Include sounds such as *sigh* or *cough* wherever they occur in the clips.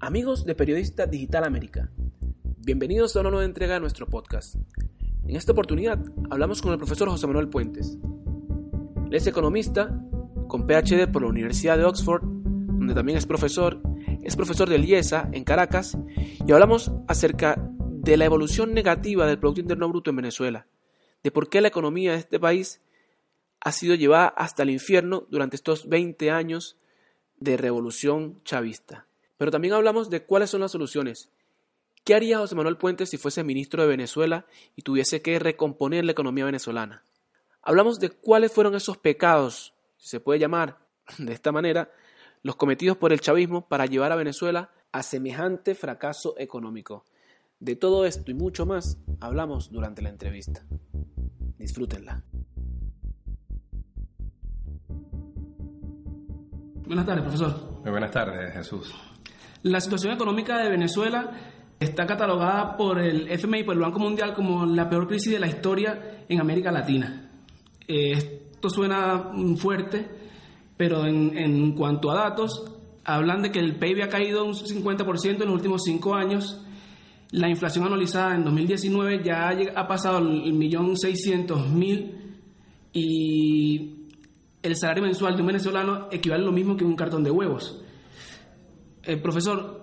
Amigos de Periodista Digital América, bienvenidos a una nueva entrega de nuestro podcast. En esta oportunidad hablamos con el profesor José Manuel Puentes. Él es economista con PhD por la Universidad de Oxford, donde también es profesor, es profesor del IESA en Caracas, y hablamos acerca de la evolución negativa del Producto Interno Bruto en Venezuela, de por qué la economía de este país ha sido llevada hasta el infierno durante estos 20 años de revolución chavista. Pero también hablamos de cuáles son las soluciones. ¿Qué haría José Manuel Puentes si fuese ministro de Venezuela y tuviese que recomponer la economía venezolana? Hablamos de cuáles fueron esos pecados, si se puede llamar *laughs* de esta manera, los cometidos por el chavismo para llevar a Venezuela a semejante fracaso económico. De todo esto y mucho más hablamos durante la entrevista. Disfrútenla. Buenas tardes, profesor. Muy buenas tardes, Jesús. La situación económica de Venezuela está catalogada por el FMI, por el Banco Mundial, como la peor crisis de la historia en América Latina. Eh, esto suena fuerte, pero en, en, cuanto a datos, hablan de que el PIB ha caído un 50% en los últimos cinco años. La inflación anualizada en 2019 ya ha pasado el millón seiscientos mil y el salario mensual de un venezolano equivale a lo mismo que un cartón de huevos. Eh, profesor,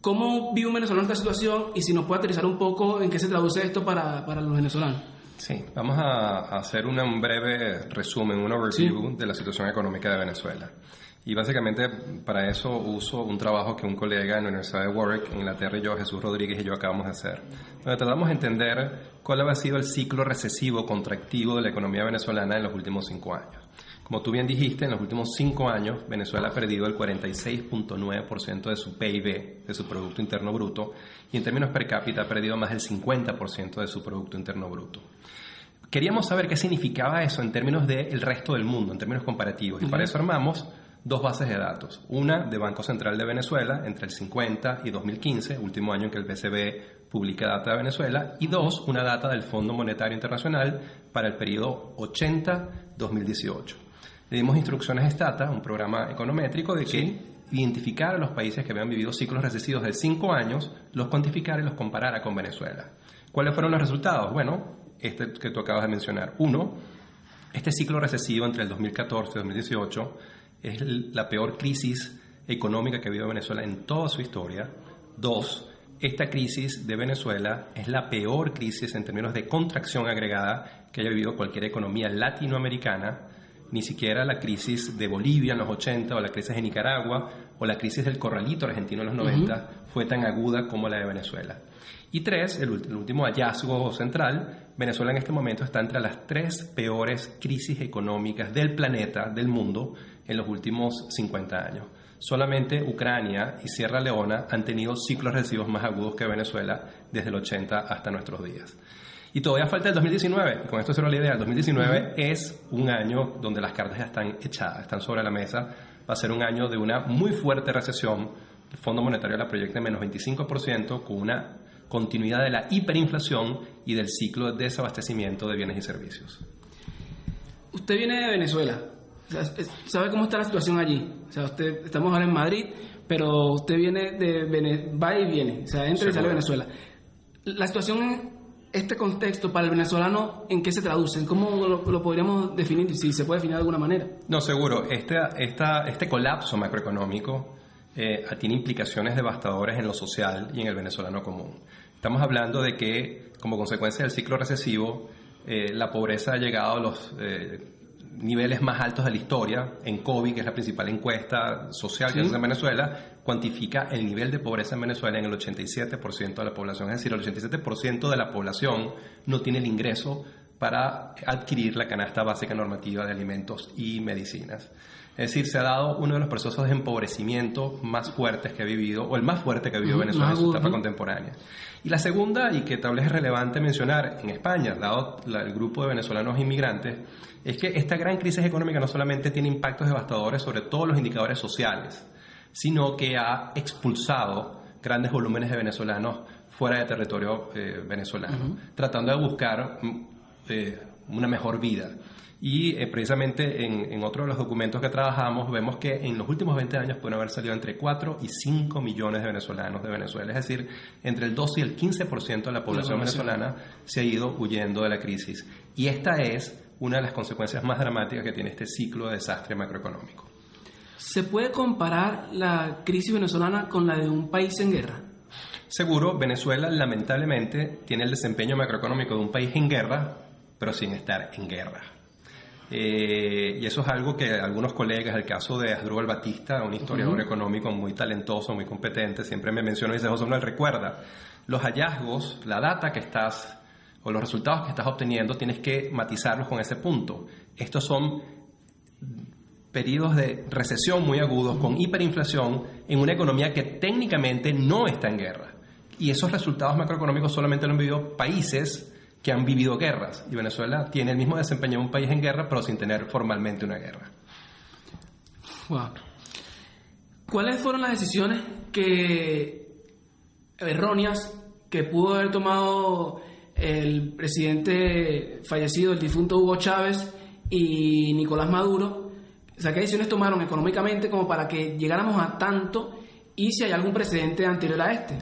¿cómo vive un venezolano esta situación y si nos puede aterrizar un poco en qué se traduce esto para, para los venezolanos? Sí, vamos a, hacer un breve resumen, un overview de la situación económica de Venezuela. Y básicamente para eso uso un trabajo que un colega en la Universidad de Warwick, en Inglaterra, y yo, Jesús Rodríguez y yo acabamos de hacer, donde tratamos de entender cuál ha sido el ciclo recesivo contractivo de la economía venezolana en los últimos cinco años. Como tú bien dijiste, en los últimos cinco años Venezuela ha perdido el 46.9% de su PIB, de su Producto Interno Bruto, y en términos per cápita ha perdido más del 50% de su Producto Interno Bruto. Queríamos saber qué significaba eso en términos del resto del mundo, en términos comparativos, y para eso armamos dos bases de datos. Una de Banco Central de Venezuela entre el 50 y 2015, último año en que el BCB publica data de Venezuela, y dos, una data del Fondo Monetario Internacional para el periodo 80-2018 le dimos instrucciones a Stata, un programa econométrico, de que identificara a los países que habían vivido ciclos recesivos de cinco años, los cuantificara y los comparara con Venezuela. ¿Cuáles fueron los resultados? Bueno, este que tú acabas de mencionar. Uno, este ciclo recesivo entre el 2014 y 2018 es la peor crisis económica que ha habido Venezuela en toda su historia. Dos, esta crisis de Venezuela es la peor crisis en términos de contracción agregada que haya vivido cualquier economía latinoamericana ni siquiera la crisis de Bolivia en los 80 o la crisis de Nicaragua o la crisis del corralito argentino en los 90 fue tan aguda como la de Venezuela. Y tres, el, último hallazgo central, Venezuela en este momento está entre las tres peores crisis económicas del planeta, del mundo, en los últimos 50 años. Solamente Ucrania y Sierra Leona han tenido ciclos recesivos más agudos que Venezuela desde el 80 hasta nuestros días. Y todavía falta el 2019, y con esto será la idea, el 2019 es un año donde las cartas ya están echadas, están sobre la mesa, va a ser un año de una muy fuerte recesión, el Fondo Monetario la proyecta en menos 25%, con una continuidad de la hiperinflación y del ciclo de desabastecimiento de bienes y servicios. Usted viene de Venezuela, ¿sabe cómo está la situación allí? O sea, usted, estamos ahora en Madrid, pero usted viene de, va y viene, o sea, entra y sale de Venezuela. La situación este contexto para el venezolano, ¿en qué se traduce? ¿Cómo lo, podríamos definir? Si se puede definir de alguna manera. No, seguro. Este, esta, este colapso macroeconómico eh, tiene implicaciones devastadoras en lo social y en el venezolano común. Estamos hablando de que, como consecuencia del ciclo recesivo, eh, la pobreza ha llegado a los eh, niveles más altos de la historia. En COVID, que es la principal encuesta social que hace en Venezuela, cuantifica el nivel de pobreza en Venezuela en el 87% de la población. Es decir, el 87% de la población no tiene el ingreso para adquirir la canasta básica normativa de alimentos y medicinas. Es decir, se ha dado uno de los procesos de empobrecimiento más fuertes que ha vivido, o el más fuerte que ha vivido Venezuela en su etapa contemporánea. Y la segunda, y que tal vez es relevante mencionar en España, dado el grupo de venezolanos inmigrantes, es que esta gran crisis económica no solamente tiene impactos devastadores sobre todos los indicadores sociales, sino que ha expulsado grandes volúmenes de venezolanos fuera de territorio eh, venezolano, tratando de buscar mm, eh, una mejor vida. Y eh, precisamente en, en, otro de los documentos que trabajamos vemos que en los últimos 20 años pueden haber salido entre 4 y 5 millones de venezolanos de Venezuela. Es decir, entre el 12 y el 15% de la población venezolana se ha ido huyendo de la crisis. Y esta es una de las consecuencias más dramáticas que tiene este ciclo de desastre macroeconómico. ¿Se puede comparar la crisis venezolana con la de un país en guerra? Seguro, Venezuela lamentablemente tiene el desempeño macroeconómico de un país en guerra, pero sin estar en guerra. Eh, y eso es algo que algunos colegas, el caso de Asdrúbal Batista, un historiador económico muy talentoso, muy competente, siempre me menciona y dice, José Manuel, recuerda, los hallazgos, la data que estás, o los resultados que estás obteniendo, tienes que matizarlos con ese punto. Estos son periodos de recesión muy agudos, con hiperinflación, en una economía que técnicamente no está en guerra. Y esos resultados macroeconómicos solamente lo han vivido países que han vivido guerras. Y Venezuela tiene el mismo desempeño de un país en guerra, pero sin tener formalmente una guerra. ¿Cuáles fueron las decisiones erróneas que pudo haber tomado el presidente fallecido, el difunto Hugo Chávez y Nicolás Maduro? O sea, ¿qué decisiones tomaron económicamente como para que llegáramos a tanto y si hay algún precedente anterior a este?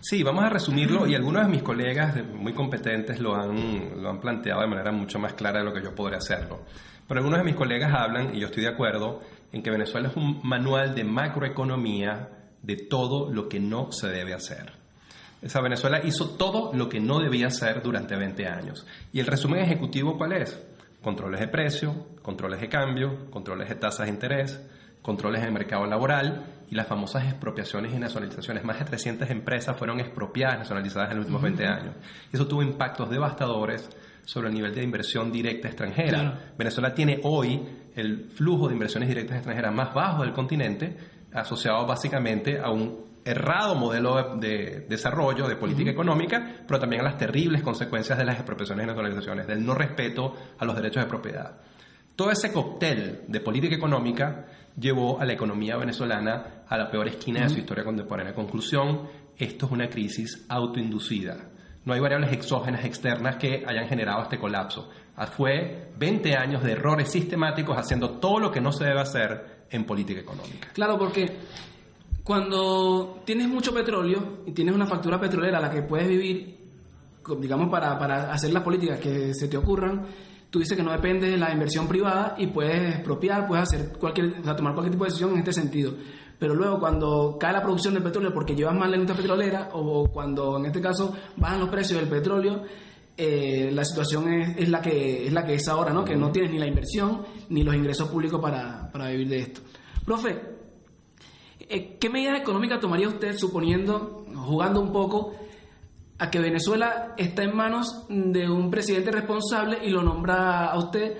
Sí, vamos a resumirlo y algunos de mis colegas muy competentes lo han, lo han planteado de manera mucho más clara de lo que yo podré hacerlo. Pero algunos de mis colegas hablan, y yo estoy de acuerdo, en que Venezuela es un manual de macroeconomía de todo lo que no se debe hacer. Esa Venezuela hizo todo lo que no debía hacer durante 20 años. ¿Y el resumen ejecutivo cuál es? Controles de precio, controles de cambio, controles de tasas de interés, controles el mercado laboral y las famosas expropiaciones y nacionalizaciones. Más de 300 empresas fueron expropiadas, nacionalizadas en los últimos 20 años. Eso tuvo impactos devastadores sobre el nivel de inversión directa extranjera. Venezuela tiene hoy el flujo de inversiones directas extranjeras más bajo del continente, asociado básicamente a un errado modelo de, desarrollo, de política económica, pero también a las terribles consecuencias de las expropiaciones y nacionalizaciones, del no respeto a los derechos de propiedad. Todo ese cóctel de política económica llevó a la economía venezolana a la peor esquina de su historia contemporánea. Conclusión, esto es una crisis autoinducida. No hay variables exógenas externas que hayan generado este colapso. Ah, fue 20 años de errores sistemáticos haciendo todo lo que no se debe hacer en política económica. Claro, porque cuando tienes mucho petróleo y tienes una factura petrolera a la que puedes vivir, digamos, para, para hacer las políticas que se te ocurran, tú dices que no depende de la inversión privada y puedes expropiar, puedes hacer cualquier, o sea, tomar cualquier tipo de decisión en este sentido. Pero luego cuando cae la producción de petróleo porque llevas más industria petrolera o cuando en este caso bajan los precios del petróleo, eh, la situación es, es, la que, es la que es ahora, ¿no? Que no tienes ni la inversión ni los ingresos públicos para, para vivir de esto. Profe, ¿qué medidas económicas tomaría usted suponiendo, jugando un poco, a que Venezuela está en manos de un presidente responsable y lo nombra a usted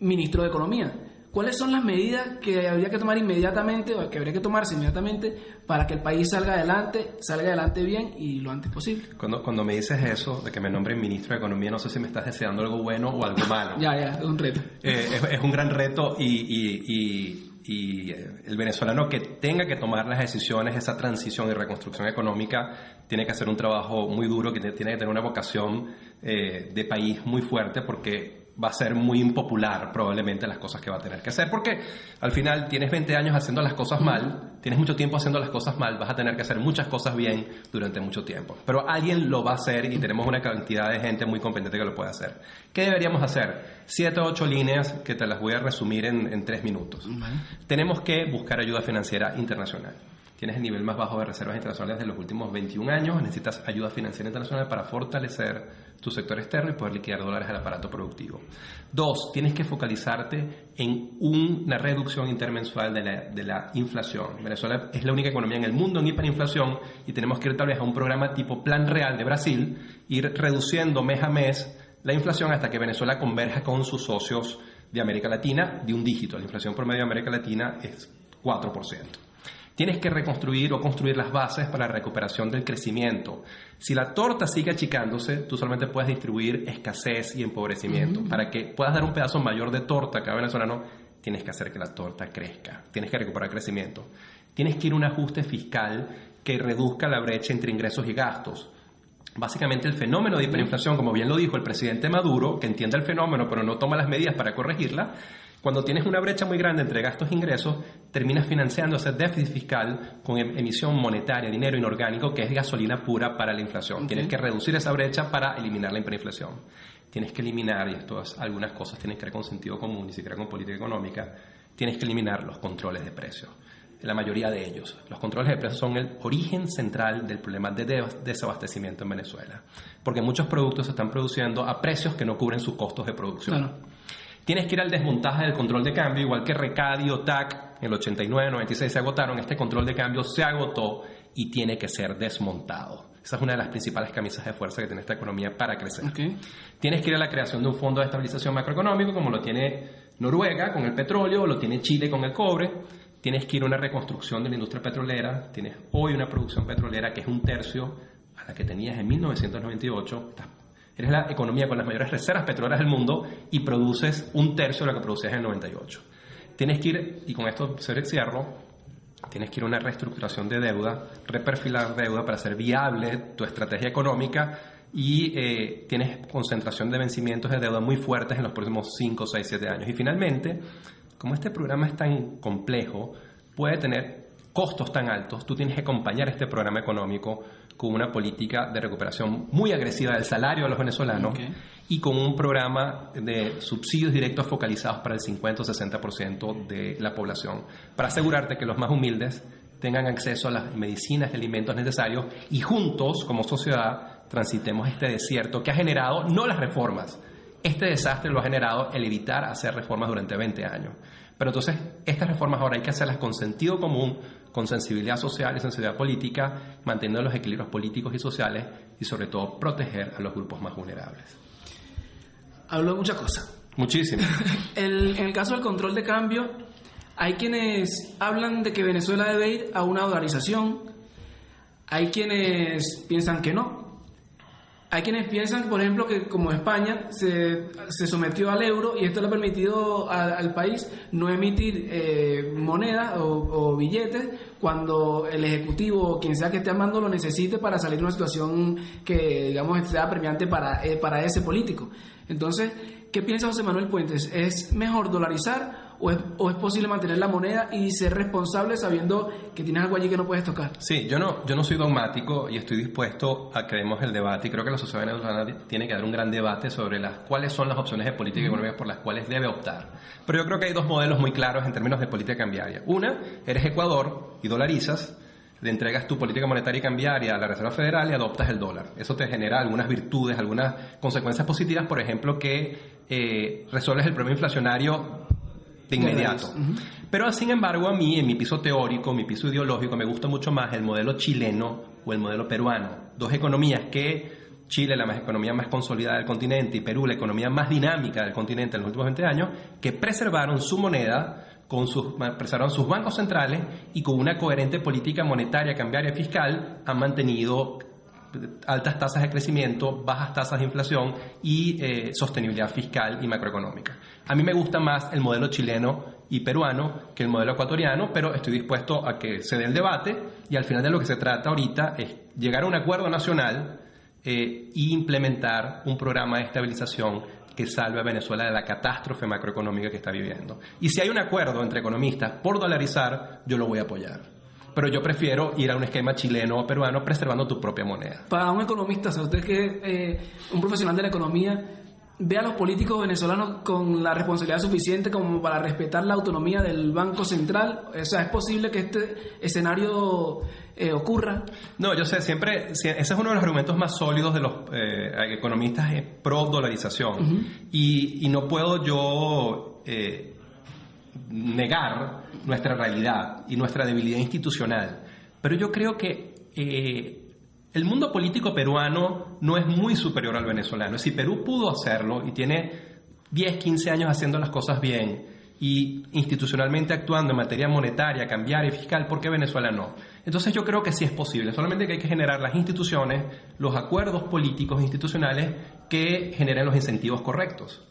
ministro de Economía. ¿Cuáles son las medidas que habría que tomar inmediatamente o que habría que tomarse inmediatamente para que el país salga adelante, salga adelante bien y lo antes posible? Cuando, cuando me dices eso, de que me nombren ministro de Economía, no sé si me estás deseando algo bueno o algo malo. *laughs* ya, ya, es un reto. Eh, es, un gran reto y y eh, el venezolano que tenga que tomar las decisiones, esa transición y reconstrucción económica, tiene que hacer un trabajo muy duro, que tiene que tener una vocación eh, de país muy fuerte porque va a ser muy impopular probablemente las cosas que va a tener que hacer, porque al final tienes 20 años haciendo las cosas mal, tienes mucho tiempo haciendo las cosas mal, vas a tener que hacer muchas cosas bien durante mucho tiempo. Pero alguien lo va a hacer y tenemos una cantidad de gente muy competente que lo puede hacer. ¿Qué deberíamos hacer? Siete o ocho líneas que te las voy a resumir en, tres minutos. Tenemos que buscar ayuda financiera internacional tienes el nivel más bajo de reservas internacionales de los últimos 21 años, necesitas ayuda financiera internacional para fortalecer tu sector externo y poder liquidar dólares al aparato productivo. Dos, tienes que focalizarte en una reducción intermensual de la, inflación. Venezuela es la única economía en el mundo en hiperinflación y tenemos que ir tal vez a un programa tipo Plan Real de Brasil, ir reduciendo mes a mes la inflación hasta que Venezuela converja con sus socios de América Latina de un dígito. La inflación promedio de América Latina es 4%. Tienes que reconstruir o construir las bases para la recuperación del crecimiento. Si la torta sigue achicándose, tú solamente puedes distribuir escasez y empobrecimiento. Para que puedas dar un pedazo mayor de torta a cada venezolano, tienes que hacer que la torta crezca. Tienes que recuperar crecimiento. Tienes que ir a un ajuste fiscal que reduzca la brecha entre ingresos y gastos. Básicamente el fenómeno de hiperinflación, como bien lo dijo el presidente Maduro, que entiende el fenómeno pero no toma las medidas para corregirla, cuando tienes una brecha muy grande entre gastos e ingresos, terminas financiando ese déficit fiscal con em-, emisión monetaria, dinero inorgánico, que es gasolina pura para la inflación. Tienes que reducir esa brecha para eliminar la hiperinflación. Tienes que eliminar, y esto algunas cosas tienen que ver con sentido común, ni siquiera con política económica, tienes que eliminar los controles de precios la mayoría de ellos. Los controles de precios son el origen central del problema de desabastecimiento en Venezuela, porque muchos productos se están produciendo a precios que no cubren sus costos de producción. Tienes que ir al desmontaje del control de cambio, igual que Recadio, TAC, en el 89, 96 se agotaron, este control de cambio se agotó y tiene que ser desmontado. Esa es una de las principales camisas de fuerza que tiene esta economía para crecer. Tienes que ir a la creación de un fondo de estabilización macroeconómico, como lo tiene Noruega con el petróleo, lo tiene Chile con el cobre tienes que ir a una reconstrucción de la industria petrolera, tienes hoy una producción petrolera que es un tercio a la que tenías en 1998, eres la economía con las mayores reservas petroleras del mundo y produces un tercio de lo que producías en 98. Tienes que ir, y con esto se cierro, tienes que ir a una reestructuración de deuda, reperfilar deuda para hacer viable tu estrategia económica y eh, tienes concentración de vencimientos de deuda muy fuertes en los próximos 5, 6, 7 años. Y finalmente, como este programa es tan complejo, puede tener costos tan altos, tú tienes que acompañar este programa económico con una política de recuperación muy agresiva del salario de los venezolanos y con un programa de subsidios directos focalizados para el 50 o 60% de la población, para asegurarte que los más humildes tengan acceso a las medicinas y alimentos necesarios y juntos, como sociedad, transitemos este desierto que ha generado no las reformas, este desastre lo ha generado el evitar hacer reformas durante 20 años. Pero entonces, estas reformas ahora hay que hacerlas con sentido común, con sensibilidad social y sensibilidad política, manteniendo los equilibrios políticos y sociales y sobre todo proteger a los grupos más vulnerables. Hablo de muchas cosas. Muchísimo. *laughs* en el caso del control de cambio, hay quienes hablan de que Venezuela debe ir a una dolarización, hay quienes piensan que no, hay quienes piensan, por ejemplo, que como España se, se sometió al euro y esto le ha permitido al país no emitir eh, monedas o, billetes cuando el Ejecutivo o quien sea que esté armando lo necesite para salir de una situación que, digamos, sea premiante para, eh, para ese político. Entonces, ¿qué piensa José Manuel Puentes? ¿Es mejor dolarizar o es, o es, posible mantener la moneda y ser responsable sabiendo que tienes algo allí que no puedes tocar? Sí, yo no, yo no soy dogmático y estoy dispuesto a que demos el debate y creo que la sociedad venezolana tiene que dar un gran debate sobre las cuáles son las opciones de política y económica por las cuales debe optar. Pero yo creo que hay dos modelos muy claros en términos de política cambiaria. Una, eres Ecuador y dolarizas, le entregas tu política monetaria y cambiaria a la Reserva Federal y adoptas el dólar. Eso te genera algunas virtudes, algunas consecuencias positivas, por ejemplo, que eh, resuelves el problema inflacionario de inmediato. Pero sin embargo, a mí, en mi piso teórico, mi piso ideológico, me gusta mucho más el modelo chileno o el modelo peruano. Dos economías que Chile, la economía más consolidada del continente, y Perú, la economía más dinámica del continente en los últimos 20 años, que preservaron su moneda, con sus, preservaron sus bancos centrales y con una coherente política monetaria, cambiaria y fiscal, han mantenido altas tasas de crecimiento, bajas tasas de inflación y eh, sostenibilidad fiscal y macroeconómica. A mí me gusta más el modelo chileno y peruano que el modelo ecuatoriano, pero estoy dispuesto a que se dé el debate y al final de lo que se trata ahorita es llegar a un acuerdo nacional e implementar un programa de estabilización que salve a Venezuela de la catástrofe macroeconómica que está viviendo. Y si hay un acuerdo entre economistas por dolarizar, yo lo voy a apoyar pero yo prefiero ir a un esquema chileno o peruano preservando tu propia moneda. Para un economista, o usted que es eh, un profesional de la economía, ve a los políticos venezolanos con la responsabilidad suficiente como para respetar la autonomía del Banco Central? O sea, ¿es posible que este escenario eh, ocurra? No, yo sé, siempre, ese es uno de los argumentos más sólidos de los eh, economistas pro dolarización. y, y, no puedo yo negar nuestra realidad y nuestra debilidad institucional. Pero yo creo que eh, el mundo político peruano no es muy superior al venezolano. Si Perú pudo hacerlo y tiene 10, 15 años haciendo las cosas bien y institucionalmente actuando en materia monetaria, cambiaria y fiscal, ¿por qué Venezuela no? Entonces yo creo que sí es posible, solamente que hay que generar las instituciones, los acuerdos políticos institucionales que generen los incentivos correctos.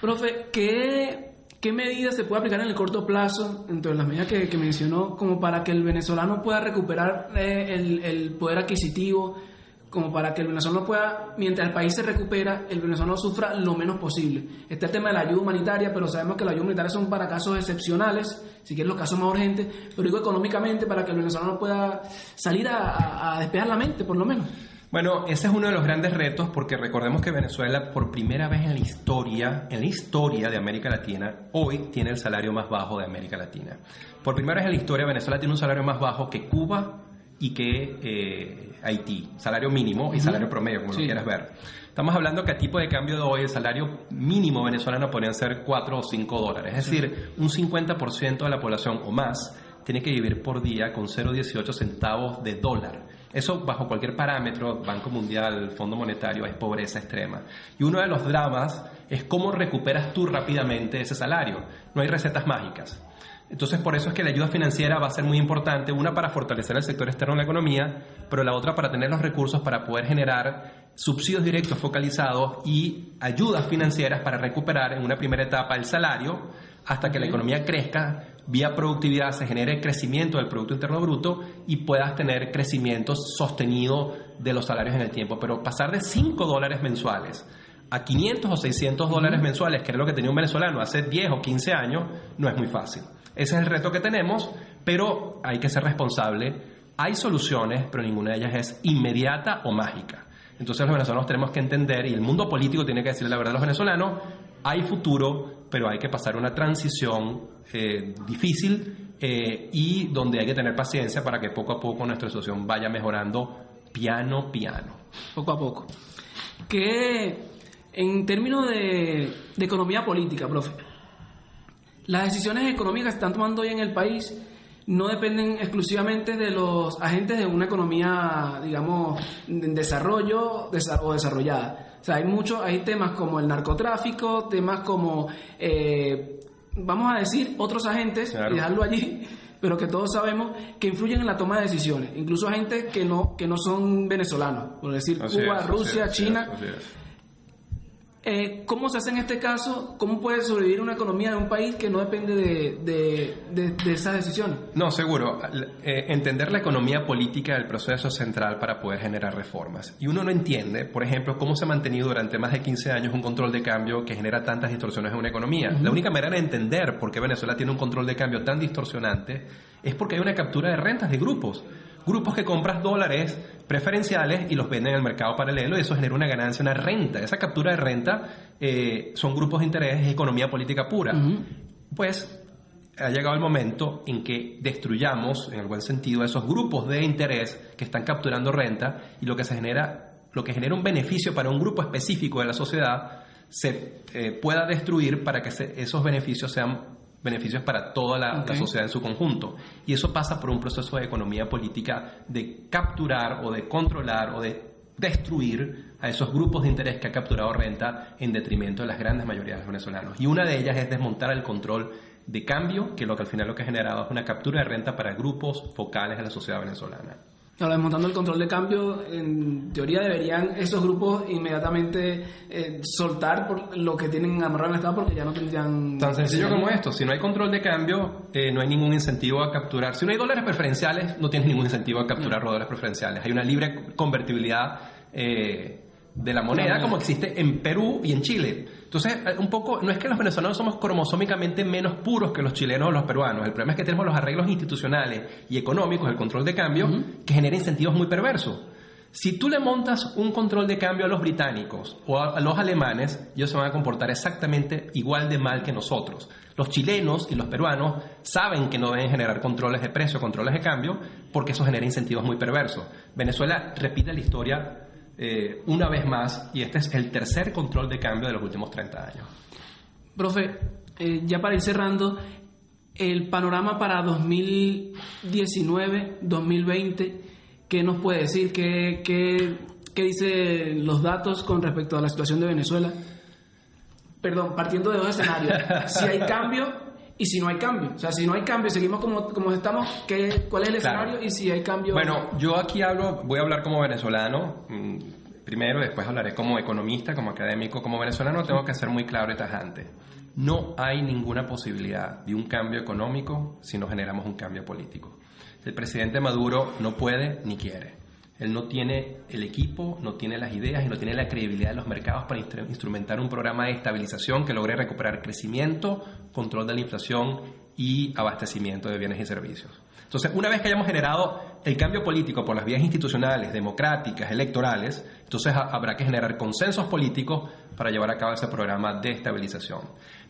Profe, ¿qué, qué medidas se puede aplicar en el corto plazo, entre las medidas que, mencionó, como para que el venezolano pueda recuperar eh, el, poder adquisitivo, como para que el venezolano pueda, mientras el país se recupera, el venezolano sufra lo menos posible. Está el tema de la ayuda humanitaria, pero sabemos que la ayuda humanitaria son para casos excepcionales, si quieren los casos más urgentes, pero digo económicamente para que el venezolano pueda salir a despejar la mente, por lo menos. Bueno, ese es uno de los grandes retos porque recordemos que Venezuela por primera vez en la historia, en la historia de América Latina, hoy tiene el salario más bajo de América Latina. Por primera vez en la historia Venezuela tiene un salario más bajo que Cuba y que eh, Haití, salario mínimo y salario promedio, como lo quieras ver. Estamos hablando que a tipo de cambio de hoy el salario mínimo venezolano podrían ser 4 o 5 dólares, es decir, un 50% de la población o más tiene que vivir por día con 0,18 centavos de dólar. Eso bajo cualquier parámetro, Banco Mundial, Fondo Monetario, es pobreza extrema. Y uno de los dramas es cómo recuperas tú rápidamente ese salario. No hay recetas mágicas. Entonces, por eso es que la ayuda financiera va a ser muy importante, una para fortalecer el sector externo de la economía, pero la otra para tener los recursos para poder generar subsidios directos focalizados y ayudas financieras para recuperar en una primera etapa el salario hasta que la economía crezca, vía productividad se genere crecimiento del Producto Interno Bruto y puedas tener crecimiento sostenido de los salarios en el tiempo. Pero pasar de 5 dólares mensuales a 500 o 600 dólares mensuales, que era lo que tenía un venezolano hace 10 o 15 años, no es muy fácil. Ese es el reto que tenemos, pero hay que ser responsable. Hay soluciones, pero ninguna de ellas es inmediata o mágica. Entonces los venezolanos tenemos que entender, y el mundo político tiene que decirle la verdad a los venezolanos, hay futuro, pero hay que pasar una transición eh, difícil eh, y donde hay que tener paciencia para que poco a poco nuestra situación vaya mejorando piano, piano. Poco a poco. Que en términos de, de economía política, profe, las decisiones económicas que están tomando hoy en el país no dependen exclusivamente de los agentes de una economía, digamos, en desarrollo o desarrollada. O sea, hay muchos, hay temas como el narcotráfico, temas como, eh, vamos a decir, otros agentes, y dejarlo allí, pero que todos sabemos que influyen en la toma de decisiones, incluso agentes que no, que no son venezolanos, por decir Cuba, Rusia, China. Eh, ¿Cómo se hace en este caso? ¿Cómo puede sobrevivir una economía de un país que no depende de, de, esas decisiones? No, seguro. Eh, entender la economía política del proceso central para poder generar reformas. Y uno no entiende, por ejemplo, cómo se ha mantenido durante más de 15 años un control de cambio que genera tantas distorsiones en una economía. La única manera de entender por qué Venezuela tiene un control de cambio tan distorsionante es porque hay una captura de rentas de grupos grupos que compras dólares preferenciales y los venden en el mercado paralelo y eso genera una ganancia, una renta. Esa captura de renta eh, son grupos de interés, es economía política pura. Pues ha llegado el momento en que destruyamos, en el buen sentido, esos grupos de interés que están capturando renta y lo que se genera, lo que genera un beneficio para un grupo específico de la sociedad se eh, pueda destruir para que esos beneficios sean beneficios para toda la, sociedad en su conjunto. Y eso pasa por un proceso de economía política de capturar o de controlar o de destruir a esos grupos de interés que ha capturado renta en detrimento de las grandes mayorías de los venezolanos. Y una de ellas es desmontar el control de cambio, que lo que al final lo que ha generado es una captura de renta para grupos focales de la sociedad venezolana. Ahora, desmontando el control de cambio, en teoría deberían esos grupos inmediatamente eh, soltar por lo que tienen amarrado en el Estado porque ya no tendrían... Tan sencillo como esto, si no hay control de cambio, eh, no hay ningún incentivo a capturar. Si no hay dólares preferenciales, no tienes ningún incentivo a capturar los dólares preferenciales. Hay una libre convertibilidad eh, de la moneda como existe en Perú y en Chile. Entonces, eh, un poco, no es que los venezolanos somos cromosómicamente menos puros que los chilenos o los peruanos. El problema es que tenemos los arreglos institucionales y económicos, el control de cambio, que genera incentivos muy perversos. Si tú le montas un control de cambio a los británicos o a, los alemanes, ellos se van a comportar exactamente igual de mal que nosotros. Los chilenos y los peruanos saben que no deben generar controles de precio, controles de cambio, porque eso genera incentivos muy perversos. Venezuela repite la historia eh, una vez más y este es el tercer control de cambio de los últimos 30 años. Profe, eh, ya para ir cerrando, el panorama para 2019, 2020, ¿qué nos puede decir? ¿Qué, qué, qué dicen los datos con respecto a la situación de Venezuela? perdón, partiendo de dos escenarios. si hay cambio y si no hay cambio. O sea, si no hay cambio, seguimos como, como estamos, ¿qué, ¿cuál es el escenario? Y si hay cambio... Bueno, yo aquí hablo, voy a hablar como venezolano. mm, Primero, después hablaré como economista, como académico, como venezolano, tengo que ser muy claro y tajante. No hay ninguna posibilidad de un cambio económico si no generamos un cambio político. El presidente Maduro no puede ni quiere. Él no tiene el equipo, no tiene las ideas y no tiene la credibilidad de los mercados para instru- instrumentar un programa de estabilización que logre recuperar crecimiento, control de la inflación y abastecimiento de bienes y servicios. Entonces, una vez que hayamos generado el cambio político por las vías institucionales, democráticas, electorales, entonces ha- habrá que generar consensos políticos para llevar a cabo ese programa de estabilización.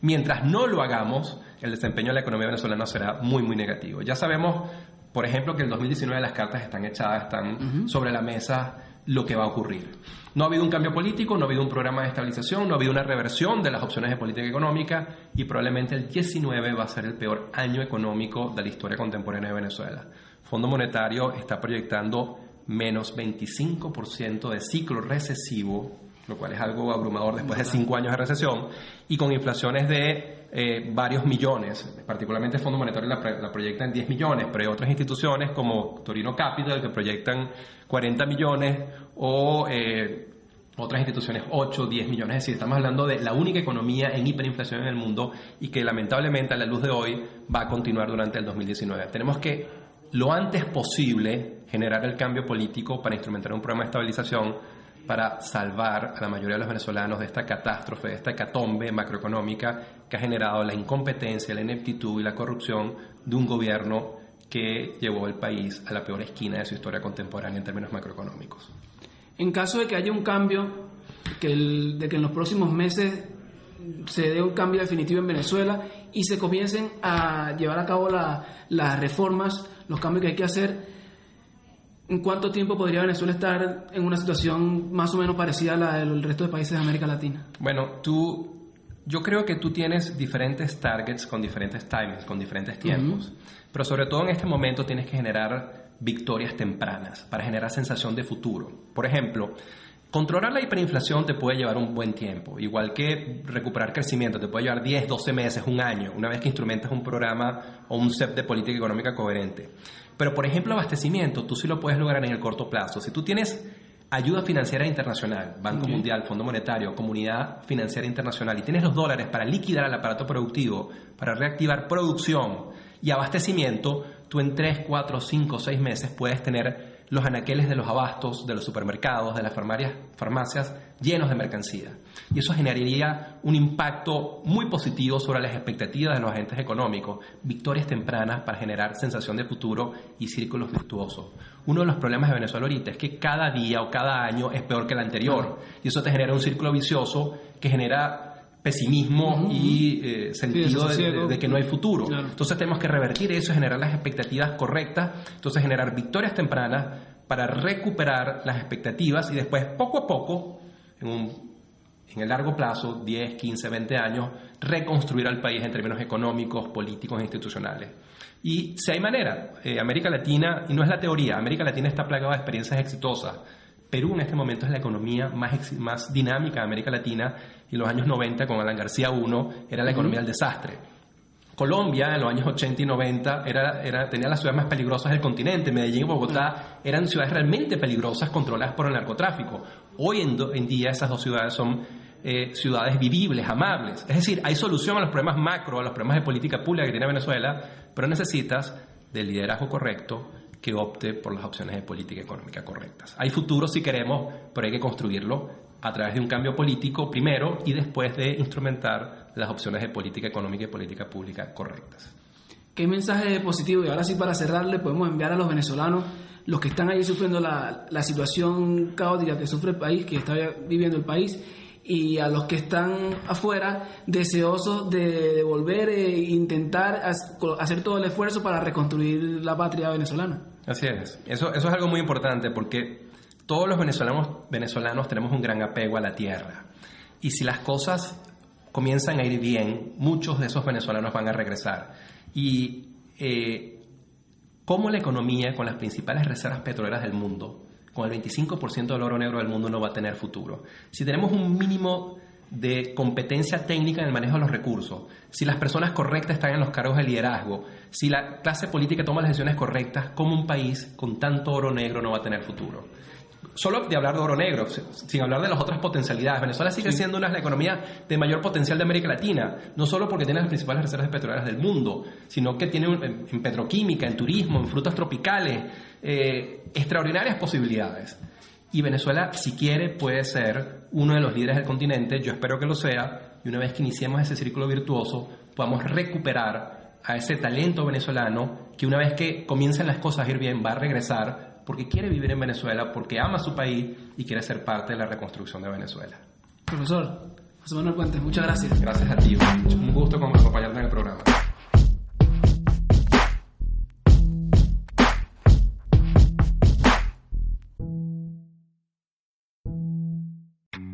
Mientras no lo hagamos, el desempeño de la economía venezolana será muy, muy negativo. Ya sabemos, por ejemplo, que en el 2019 las cartas están echadas, están sobre la mesa lo que va a ocurrir. No ha habido un cambio político, no ha habido un programa de estabilización, no ha habido una reversión de las opciones de política económica y probablemente el 19 va a ser el peor año económico de la historia contemporánea de Venezuela. Fondo Monetario está proyectando menos 25% de ciclo recesivo, lo cual es algo abrumador después de cinco años de recesión, y con inflaciones de eh, varios millones, particularmente el Fondo Monetario la, la proyecta en 10 millones, pero hay otras instituciones como Torino Capital que proyectan 40 millones o eh, otras instituciones 8, 10 millones. Es decir, estamos hablando de la única economía en hiperinflación en el mundo y que lamentablemente a la luz de hoy va a continuar durante el 2019. Tenemos que lo antes posible generar el cambio político para instrumentar un programa de estabilización para salvar a la mayoría de los venezolanos de esta catástrofe, de esta hecatombe macroeconómica que ha generado la incompetencia, la ineptitud y la corrupción de un gobierno que llevó el país a la peor esquina de su historia contemporánea en términos macroeconómicos. En caso de que haya un cambio, de que en los próximos meses se dé un cambio definitivo en Venezuela y se comiencen a llevar a cabo la- las reformas, los cambios que hay que hacer, ¿en cuánto tiempo podría Venezuela estar en una situación más o menos parecida a la del resto de países de América Latina? Bueno, tú, yo creo que tú tienes diferentes targets con diferentes timings, con diferentes tiempos, pero sobre todo en este momento tienes que generar victorias tempranas para generar sensación de futuro. Por ejemplo, controlar la hiperinflación te puede llevar un buen tiempo, igual que recuperar crecimiento te puede llevar 10, 12 meses, un año, una vez que instrumentas un programa o un set de política económica coherente. Pero, por ejemplo, abastecimiento, tú sí lo puedes lograr en el corto plazo. Si tú tienes ayuda financiera internacional, Banco Mundial, Fondo Monetario, Comunidad Financiera Internacional, y tienes los dólares para liquidar el aparato productivo, para reactivar producción y abastecimiento, tú en 3, 4, 5, 6 meses puedes tener los anaqueles de los abastos, de los supermercados, de las farmacias, farmacias llenos de mercancía. Y eso generaría un impacto muy positivo sobre las expectativas de los agentes económicos, victorias tempranas para generar sensación de futuro y círculos virtuosos. Uno de los problemas de Venezuela ahorita es que cada día o cada año es peor que el anterior. Y eso te genera un círculo vicioso que genera pesimismo y eh, sentido de, desasosiego. de- de que no hay futuro. Claro. Entonces tenemos que revertir eso, generar las expectativas correctas, entonces generar victorias tempranas para recuperar las expectativas y después poco a poco, en, un- en el largo plazo, 10, 15, 20 años, reconstruir al país en términos económicos, políticos e institucionales. Y si hay manera, eh, América Latina, y no es la teoría, América Latina está plagada de experiencias exitosas. Perú en este momento es la economía más, más dinámica de América Latina y en los años 90 con Alan García I era la economía del desastre. Colombia en los años 80 y 90 era, era, tenía las ciudades más peligrosas del continente. Medellín y Bogotá eran ciudades realmente peligrosas controladas por el narcotráfico. Hoy en, do- en día esas dos ciudades son eh, ciudades vivibles, amables. Es decir, hay solución a los problemas macro, a los problemas de política pública que tiene Venezuela, pero necesitas del liderazgo correcto que opte por las opciones de política económica correctas. Hay futuro si queremos, pero hay que construirlo a través de un cambio político primero y después de instrumentar las opciones de política económica y política pública correctas. ¿Qué mensaje positivo? Y ahora sí, para cerrar, le podemos enviar a los venezolanos, los que están ahí sufriendo la, la situación caótica que sufre el país, que está viviendo el país, y a los que están afuera, deseosos de, de volver e intentar hacer todo el esfuerzo para reconstruir la patria venezolana. Así es. Eso, eso es algo muy importante porque todos los venezolanos, venezolanos tenemos un gran apego a la tierra. Y si las cosas comienzan a ir bien, muchos de esos venezolanos van a regresar. Y eh, cómo la economía con las principales reservas petroleras del mundo, con el 25% del oro negro del mundo, no va a tener futuro. Si tenemos un mínimo de competencia técnica en el manejo de los recursos, si las personas correctas están en los cargos de liderazgo, si la clase política toma las decisiones correctas, ¿cómo un país con tanto oro negro no va a tener futuro? Solo de hablar de oro negro, sin hablar de las otras potencialidades. Venezuela sigue siendo una de las economías de mayor potencial de América Latina, no solo porque tiene las principales reservas petroleras del mundo, sino que tiene en petroquímica, en turismo, en frutas tropicales, eh, extraordinarias posibilidades. Y Venezuela, si quiere, puede ser uno de los líderes del continente, yo espero que lo sea, y una vez que iniciemos ese círculo virtuoso, podamos recuperar a ese talento venezolano que una vez que comiencen las cosas a ir bien va a regresar porque quiere vivir en Venezuela, porque ama su país y quiere ser parte de la reconstrucción de Venezuela. Profesor José Manuel Puentes, muchas gracias. Gracias a ti, un gusto acompañarte en el programa.